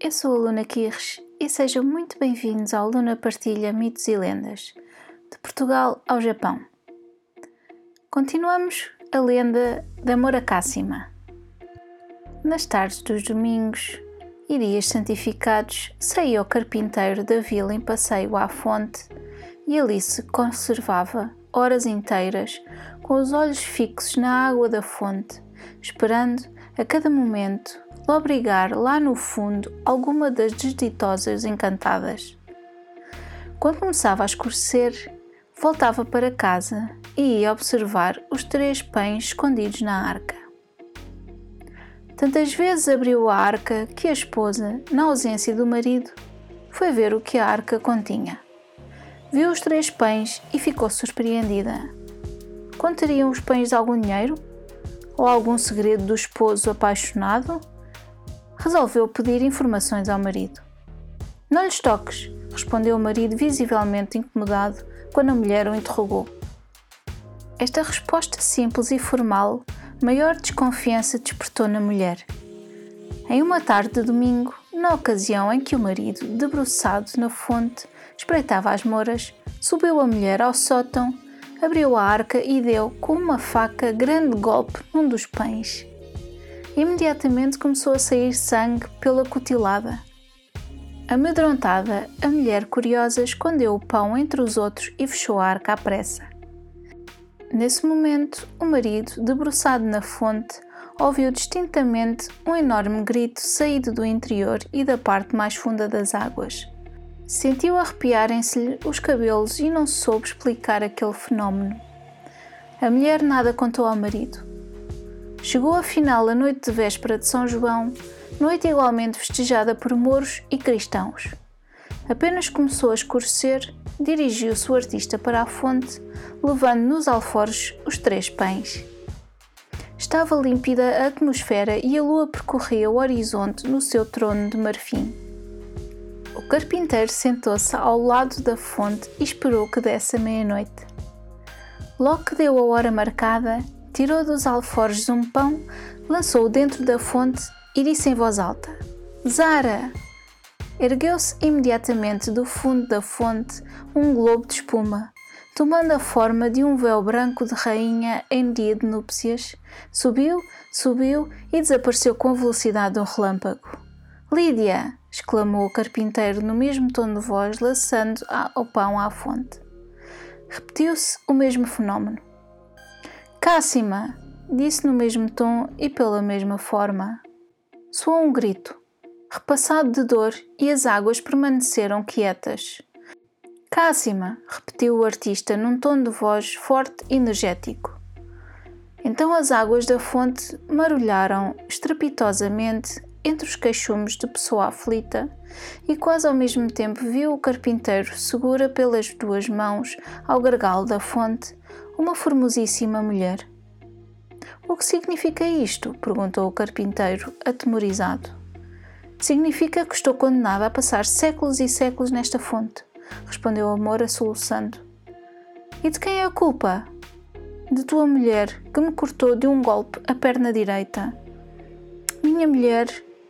Eu sou a Luna Kirsch e sejam muito bem-vindos ao Luna Partilha Mitos e Lendas, de Portugal ao Japão. Continuamos a lenda da Murakásima. Nas tardes dos domingos e dias santificados, saía o carpinteiro da vila em passeio à fonte e ali se conservava horas inteiras com os olhos fixos na água da fonte, esperando a cada momento lobrigar lá no fundo alguma das desditosas encantadas. Quando começava a escurecer, voltava para casa e ia observar os três pães escondidos na arca. Tantas vezes abriu a arca que a esposa, na ausência do marido, foi ver o que a arca continha. Viu os três pães e ficou surpreendida. Conteriam os pães de algum dinheiro? Ou algum segredo do esposo apaixonado? Resolveu pedir informações ao marido. Não lhes toques, respondeu o marido, visivelmente incomodado quando a mulher o interrogou. Esta resposta simples e formal, maior desconfiança despertou na mulher. Em uma tarde de domingo, na ocasião em que o marido, debruçado na fonte, espreitava as moras, subiu a mulher ao sótão, abriu a arca e deu com uma faca grande golpe num dos pães. Imediatamente começou a sair sangue pela cutilada. Amedrontada, a mulher curiosa escondeu o pão entre os outros e fechou a arca à pressa. Nesse momento, o marido, debruçado na fonte, ouviu distintamente um enorme grito saído do interior e da parte mais funda das águas. Sentiu arrepiarem-se-lhe os cabelos e não soube explicar aquele fenómeno. A mulher nada contou ao marido. Chegou afinal a noite de véspera de São João, noite igualmente festejada por mouros e cristãos. Apenas começou a escurecer, dirigiu-se o artista para a fonte, levando nos alforjes os três pães. Estava límpida a atmosfera e a lua percorria o horizonte no seu trono de marfim. O carpinteiro sentou-se ao lado da fonte e esperou que desse a meia-noite. Logo que deu a hora marcada, tirou dos alforjes um pão, lançou-o dentro da fonte e disse em voz alta: Zara! Ergueu-se imediatamente do fundo da fonte um globo de espuma, tomando a forma de um véu branco de rainha em dia de núpcias, subiu, subiu e desapareceu com a velocidade de um relâmpago. Lídia! exclamou o carpinteiro no mesmo tom de voz, laçando o pão à fonte. Repetiu-se o mesmo fenómeno. Cássima! disse no mesmo tom e pela mesma forma. Soou um grito, repassado de dor, e as águas permaneceram quietas. Cássima! repetiu o artista num tom de voz forte e energético. Então as águas da fonte marulharam estrepitosamente entre os queixumes de pessoa aflita e quase ao mesmo tempo viu o carpinteiro segura pelas duas mãos ao gargalo da fonte uma formosíssima mulher. O que significa isto? perguntou o carpinteiro, atemorizado. Significa que estou condenada a passar séculos e séculos nesta fonte, respondeu a Moura soluçando. E de quem é a culpa? De tua mulher, que me cortou de um golpe a perna direita. Minha mulher,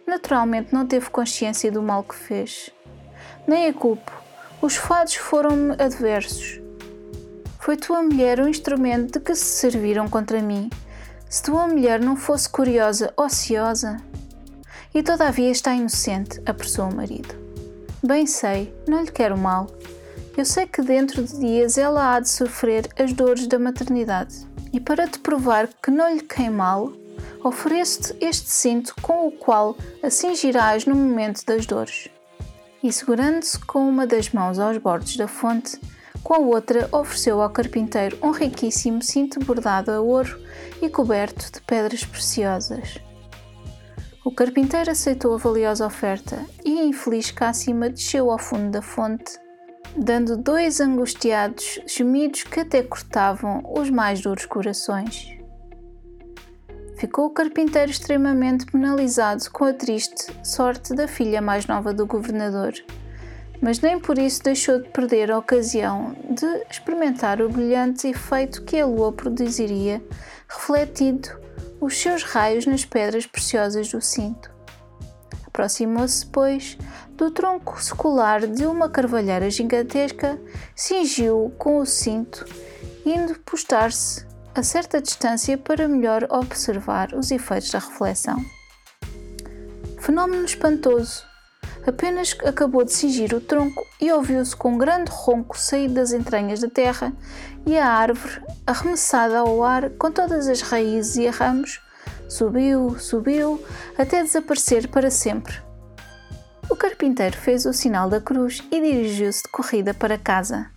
naturalmente, não teve consciência do mal que fez. Nem a culpo. Os fados foram-me adversos. Foi tua mulher o instrumento de que se serviram contra mim. Se tua mulher não fosse curiosa, ociosa. E todavia está inocente, apressou o marido. Bem sei, não lhe quero mal. Eu sei que dentro de dias ela há de sofrer as dores da maternidade. E para te provar que não lhe quem mal, ofereço-te este cinto com o qual a cingirás no momento das dores. E segurando-se com uma das mãos aos bordos da fonte, com a outra, ofereceu ao carpinteiro um riquíssimo cinto bordado a ouro e coberto de pedras preciosas. O carpinteiro aceitou a valiosa oferta e infeliz Cássima desceu ao fundo da fonte, dando dois angustiados gemidos que até cortavam os mais duros corações. Ficou o carpinteiro extremamente penalizado com a triste sorte da filha mais nova do governador, mas nem por isso deixou de perder a ocasião de experimentar o brilhante efeito que a lua produziria, refletido os seus raios nas pedras preciosas do cinto. Aproximou-se, pois, do tronco secular de uma carvalheira gigantesca, cingiu-o com o cinto, indo postar-se a certa distância para melhor observar os efeitos da reflexão. Fenómeno espantoso! Apenas acabou de cingir o tronco e ouviu-se com um grande ronco sair das entranhas da terra e a árvore, arremessada ao ar com todas as raízes e ramos, subiu, subiu, até desaparecer para sempre. O carpinteiro fez o sinal da cruz e dirigiu-se de corrida para casa.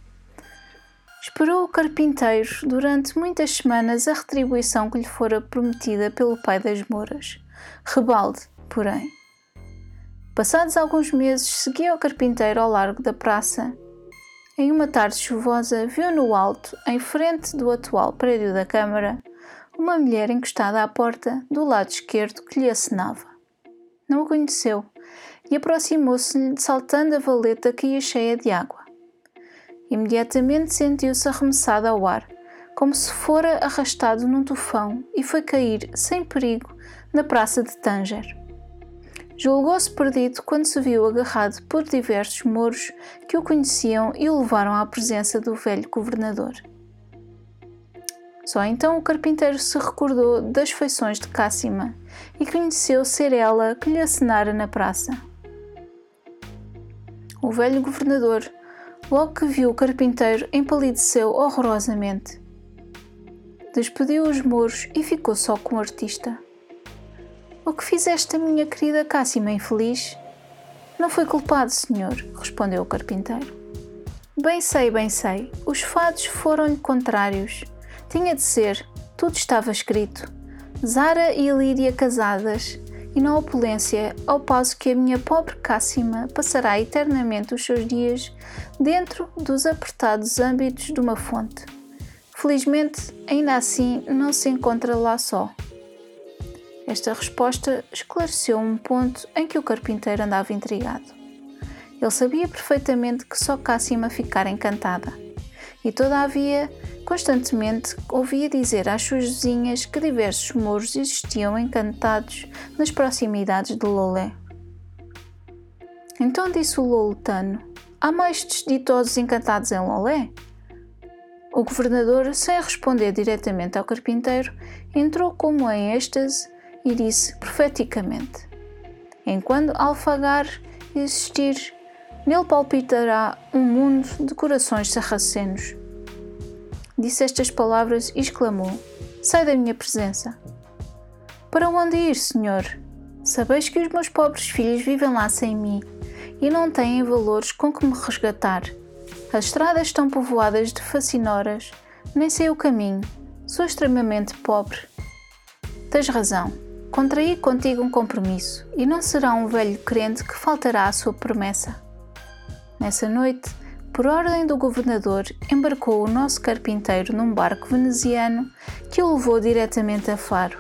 Esperou o carpinteiro durante muitas semanas a retribuição que lhe fora prometida pelo pai das Mouras. Rebalde, porém. Passados alguns meses, seguia o carpinteiro ao largo da praça. Em uma tarde chuvosa, viu no alto, em frente do atual prédio da Câmara, uma mulher encostada à porta do lado esquerdo que lhe acenava. Não o conheceu e aproximou-se-lhe saltando a valeta que ia cheia de água. Imediatamente sentiu-se arremessado ao ar, como se fora arrastado num tufão e foi cair, sem perigo, na praça de Tanger. Julgou-se perdido quando se viu agarrado por diversos mouros que o conheciam e o levaram à presença do velho governador. Só então o carpinteiro se recordou das feições de Cássima e conheceu ser ela que lhe acenara na praça. O velho governador Logo que viu o carpinteiro, empalideceu horrorosamente. Despediu os muros e ficou só com o artista. O que fizeste, minha querida Cássima infeliz? Não foi culpado, senhor, respondeu o carpinteiro. Bem sei, bem sei. Os fados foram-lhe contrários. Tinha de ser, tudo estava escrito. Zara e Lídia casadas, e na opulência, ao passo que a minha pobre Cássima passará eternamente os seus dias dentro dos apertados âmbitos de uma fonte. Felizmente, ainda assim, não se encontra lá só. Esta resposta esclareceu um ponto em que o carpinteiro andava intrigado. Ele sabia perfeitamente que só Cássima ficara encantada, e todavia Constantemente ouvia dizer às suas vizinhas que diversos mouros existiam encantados nas proximidades de Lolé. Então disse o loletano: Há mais desditosos encantados em Lolé? O governador, sem responder diretamente ao carpinteiro, entrou como em êxtase e disse profeticamente: Enquanto Alfagar existir, nele palpitará um mundo de corações sarracenos disse estas palavras e exclamou: Sai da minha presença. Para onde ir, senhor? Sabeis que os meus pobres filhos vivem lá sem mim e não têm valores com que me resgatar. As estradas estão povoadas de facinoras, nem sei o caminho, sou extremamente pobre. Tens razão, contraí contigo um compromisso e não será um velho crente que faltará à sua promessa. Nessa noite, por ordem do governador, embarcou o nosso carpinteiro num barco veneziano que o levou diretamente a Faro.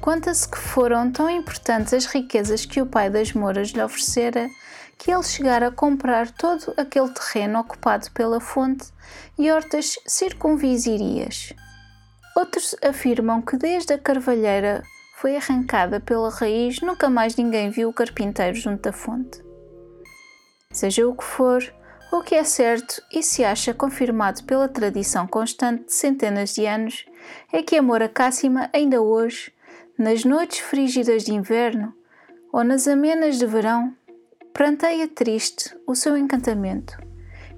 Conta-se que foram tão importantes as riquezas que o pai das Mouras lhe oferecera que ele chegara a comprar todo aquele terreno ocupado pela fonte e hortas circunvizirias. Outros afirmam que desde a carvalheira foi arrancada pela raiz, nunca mais ninguém viu o carpinteiro junto da fonte. Seja o que for, o que é certo e se acha confirmado pela tradição constante de centenas de anos é que a Cássima ainda hoje, nas noites frígidas de inverno ou nas amenas de verão, pranteia triste o seu encantamento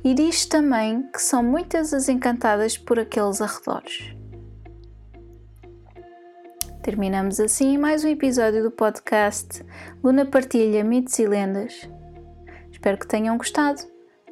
e diz também que são muitas as encantadas por aqueles arredores. Terminamos assim mais um episódio do podcast Luna Partilha Mitos e Lendas. Espero que tenham gostado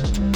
Thank you.